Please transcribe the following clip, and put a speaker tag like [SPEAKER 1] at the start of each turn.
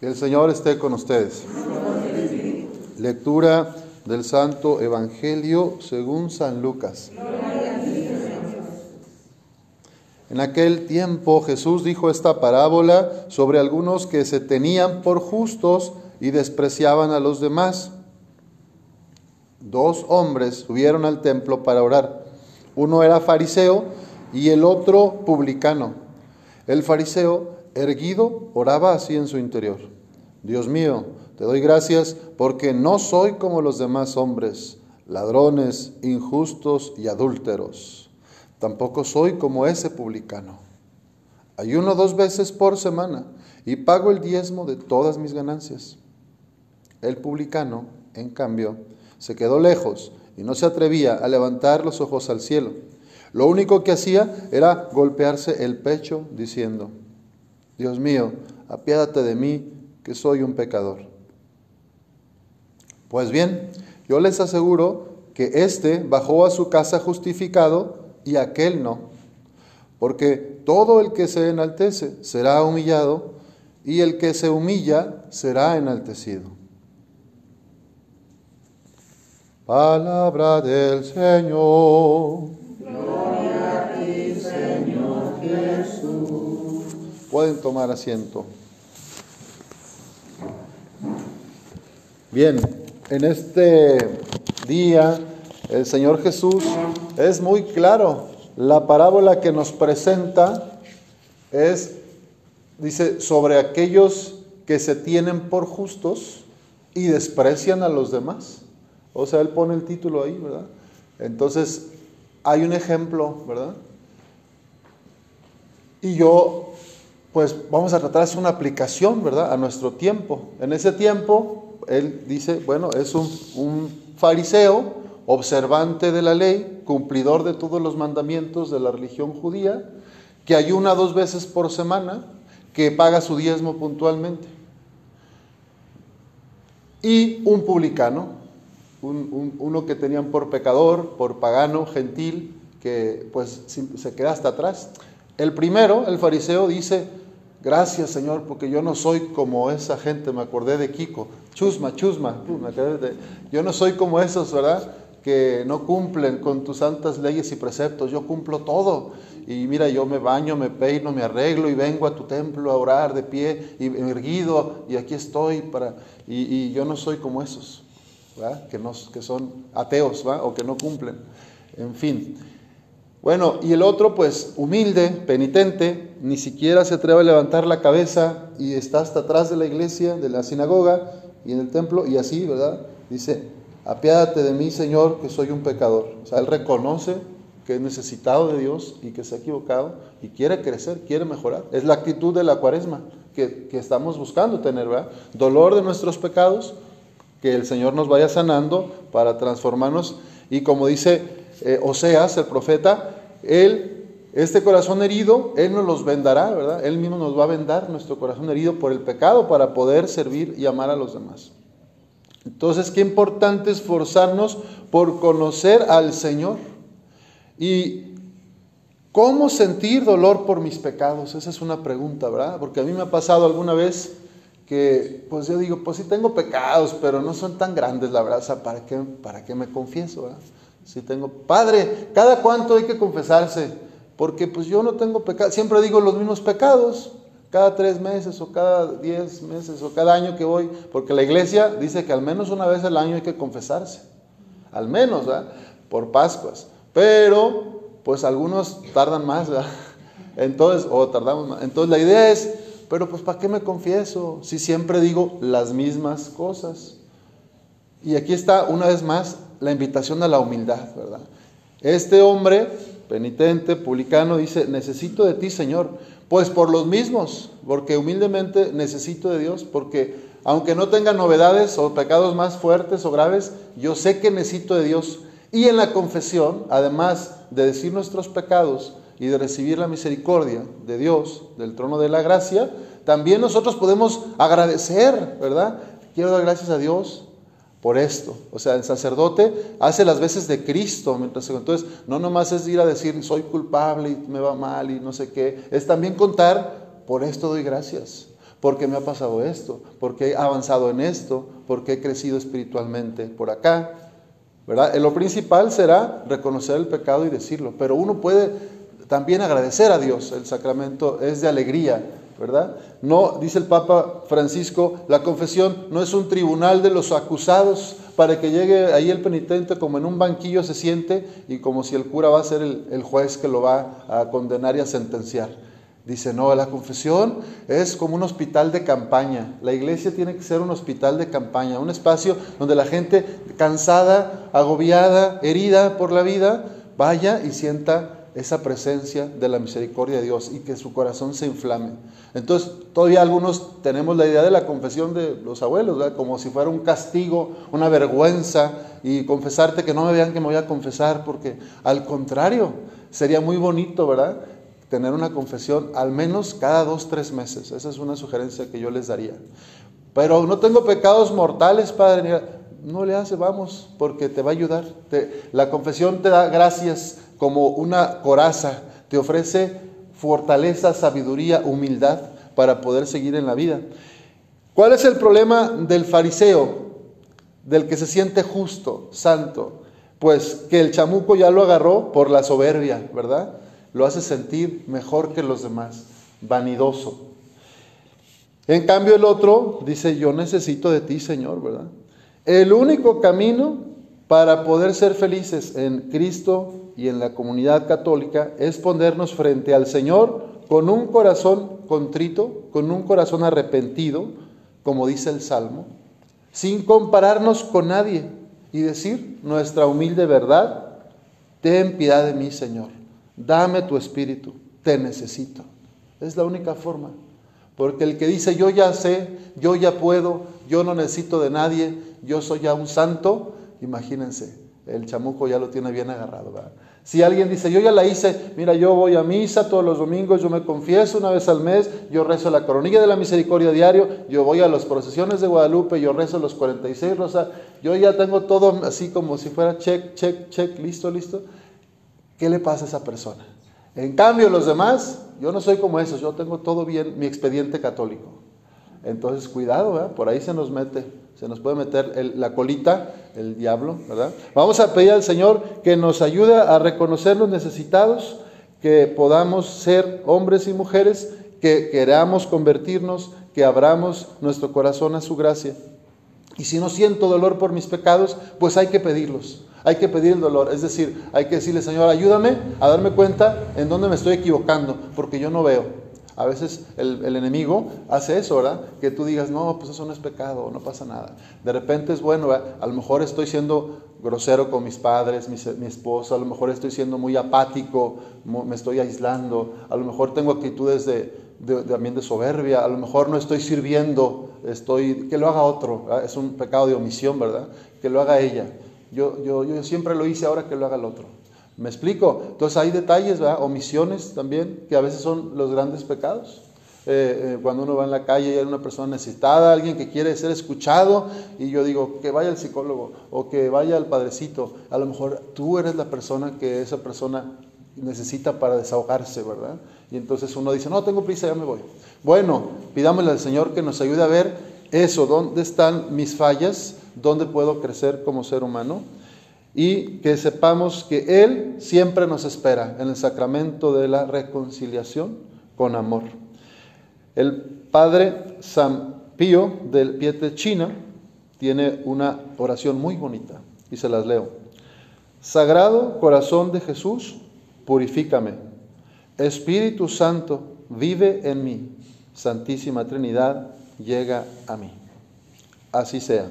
[SPEAKER 1] El Señor esté con ustedes. Lectura del Santo Evangelio según San Lucas. En aquel tiempo Jesús dijo esta parábola sobre algunos que se tenían por justos y despreciaban a los demás. Dos hombres subieron al templo para orar. Uno era fariseo y el otro publicano. El fariseo erguido, oraba así en su interior. Dios mío, te doy gracias porque no soy como los demás hombres, ladrones, injustos y adúlteros. Tampoco soy como ese publicano. Ayuno dos veces por semana y pago el diezmo de todas mis ganancias. El publicano, en cambio, se quedó lejos y no se atrevía a levantar los ojos al cielo. Lo único que hacía era golpearse el pecho diciendo, Dios mío, apiádate de mí, que soy un pecador. Pues bien, yo les aseguro que éste bajó a su casa justificado y aquel no. Porque todo el que se enaltece será humillado y el que se humilla será enaltecido. Palabra del Señor. Pueden tomar asiento. Bien, en este día el Señor Jesús es muy claro. La parábola que nos presenta es, dice, sobre aquellos que se tienen por justos y desprecian a los demás. O sea, él pone el título ahí, ¿verdad? Entonces, hay un ejemplo, ¿verdad? Y yo pues vamos a tratar de hacer una aplicación, ¿verdad?, a nuestro tiempo. En ese tiempo, él dice, bueno, es un, un fariseo, observante de la ley, cumplidor de todos los mandamientos de la religión judía, que ayuna dos veces por semana, que paga su diezmo puntualmente. Y un publicano, uno que tenían por pecador, por pagano, gentil, que pues se queda hasta atrás. El primero, el fariseo, dice, Gracias, Señor, porque yo no soy como esa gente, me acordé de Kiko, chusma, chusma, yo no soy como esos, ¿verdad? Que no cumplen con tus santas leyes y preceptos, yo cumplo todo. Y mira, yo me baño, me peino, me arreglo y vengo a tu templo a orar de pie y erguido y aquí estoy para... Y, yo no soy como esos, ¿verdad? Que, no, que son ateos, ¿verdad? O que no cumplen. En fin. Bueno, y el otro, pues humilde, penitente, ni siquiera se atreve a levantar la cabeza y está hasta atrás de la iglesia, de la sinagoga y en el templo, y así, ¿verdad? Dice, apiádate de mí, Señor, que soy un pecador. O sea, él reconoce que es necesitado de Dios y que se ha equivocado y quiere crecer, quiere mejorar. Es la actitud de la cuaresma que, que estamos buscando tener, ¿verdad? Dolor de nuestros pecados, que el Señor nos vaya sanando para transformarnos y como dice eh, Oseas, el profeta, él, este corazón herido, Él nos los vendará, ¿verdad? Él mismo nos va a vendar nuestro corazón herido por el pecado para poder servir y amar a los demás. Entonces, qué importante esforzarnos por conocer al Señor. Y ¿cómo sentir dolor por mis pecados? Esa es una pregunta, ¿verdad? Porque a mí me ha pasado alguna vez que, pues yo digo, pues sí tengo pecados, pero no son tan grandes, la verdad, ¿para qué, para qué me confieso? ¿verdad? Si tengo, Padre, ¿cada cuánto hay que confesarse? Porque pues yo no tengo pecado, siempre digo los mismos pecados, cada tres meses o cada diez meses o cada año que voy, porque la iglesia dice que al menos una vez al año hay que confesarse, al menos. Por Pascuas. Pero, pues algunos tardan más. Entonces, o tardamos más. Entonces la idea es, pero pues ¿para qué me confieso si siempre digo las mismas cosas? Y aquí está una vez más la invitación a la humildad, ¿verdad? Este hombre penitente, publicano, dice, necesito de ti, Señor. Pues por los mismos, porque humildemente necesito de Dios, porque aunque no tenga novedades o pecados más fuertes o graves, yo sé que necesito de Dios. Y en la confesión, además de decir nuestros pecados y de recibir la misericordia de Dios, del trono de la gracia, también nosotros podemos agradecer, ¿verdad? Quiero dar gracias a Dios por esto. O sea, el sacerdote hace las veces de Cristo. Mientras, entonces, no nomás es ir a decir, soy culpable y me va mal y no sé qué. Es también contar, por esto doy gracias. porque me ha pasado esto, porque he avanzado en esto, porque he crecido espiritualmente por acá. ¿verdad? Lo principal será reconocer el pecado y decirlo, pero uno puede también agradecer a Dios. El sacramento es de alegría, ¿verdad? No, dice el Papa Francisco, la confesión no es un tribunal de los acusados para que llegue ahí el penitente como en un banquillo se siente y como si el cura va a ser el, el juez que lo va a condenar y a sentenciar. Dice, no, la confesión es como un hospital de campaña. La iglesia tiene que ser un hospital de campaña, un espacio donde la gente cansada, agobiada, herida por la vida, vaya y sienta esa presencia de la misericordia de Dios y que su corazón se inflame. Entonces, todavía algunos tenemos la idea de la confesión de los abuelos, como si fuera un castigo, una vergüenza, y confesarte que no me vean que me voy a confesar, porque al contrario, sería muy bonito, ¿verdad? Tener una confesión al menos cada dos, tres meses. Esa es una sugerencia que yo les daría. Pero no tengo pecados mortales, Padre. No le hace, vamos, porque te va a ayudar. la confesión te da gracias como una coraza, te ofrece fortaleza, sabiduría, humildad para poder seguir en la vida. ¿Cuál es el problema del fariseo, del que se siente justo, santo? Pues que el chamuco ya lo agarró por la soberbia, ¿verdad? Lo hace sentir mejor que los demás, vanidoso. En cambio el otro dice, yo necesito de ti, Señor, ¿verdad? El único camino para poder ser felices en Cristo y en la comunidad católica es ponernos frente al Señor con un corazón contrito, con un corazón arrepentido, como dice el Salmo, sin compararnos con nadie y decir nuestra humilde verdad, ten piedad de mí, Señor, dame tu espíritu, te necesito. Es la única forma. Porque el que dice yo ya sé, yo ya puedo, yo no necesito de nadie, yo soy ya un santo, Imagínense, el chamuco ya lo tiene bien agarrado. Si alguien dice, yo ya la hice, mira, yo voy a misa todos los domingos, yo me confieso una vez al mes, yo rezo la coronilla de la misericordia diario, yo voy a las procesiones de Guadalupe, yo rezo los 46 rosas, yo ya tengo todo así como si fuera check, check, check, listo, listo. ¿Qué le pasa a esa persona? En cambio, los demás, yo no soy como esos, yo tengo todo bien, mi expediente católico. Entonces, cuidado, por ahí se nos mete se nos puede meter la colita, el diablo, ¿verdad? Vamos a pedir al Señor que nos ayude a reconocer los necesitados, que podamos ser hombres y mujeres, que queramos convertirnos, que abramos nuestro corazón a su gracia. Y si no siento dolor por mis pecados, pues hay que pedirlos. Hay que pedir el dolor, es decir, hay que decirle, Señor, ayúdame a darme cuenta en dónde me estoy equivocando, porque yo no veo. A veces el, enemigo hace eso, ¿verdad? Que tú digas, no, pues eso no es pecado, no pasa nada. De repente es bueno, a lo mejor estoy siendo grosero con mis padres, mi, esposo, a lo mejor estoy siendo muy apático, me estoy aislando, a lo mejor tengo actitudes de, también de soberbia, a lo mejor no estoy sirviendo, estoy, que lo haga otro, es un pecado de omisión, ¿verdad? Que lo haga ella. Yo, yo, yo siempre lo hice, ahora que lo haga el otro. ¿Me explico? Entonces hay detalles, ¿verdad? omisiones también, que a veces son los grandes pecados. Eh, eh, cuando uno va en la calle y hay una persona necesitada, alguien que quiere ser escuchado, y yo digo que vaya al psicólogo o que vaya al padrecito, a lo mejor tú eres la persona que esa persona necesita para desahogarse, ¿verdad? Y entonces uno dice, no, tengo prisa, ya me voy. Bueno, pidámosle al Señor que nos ayude a ver eso, dónde están mis fallas, dónde puedo crecer como ser humano y que sepamos que Él siempre nos espera en el sacramento de la reconciliación con amor. El padre San Pío del Pietre China tiene una oración muy bonita y se las leo. Sagrado corazón de Jesús, purifícame. Espíritu Santo, vive en mí. Santísima Trinidad, llega a mí. Así sea.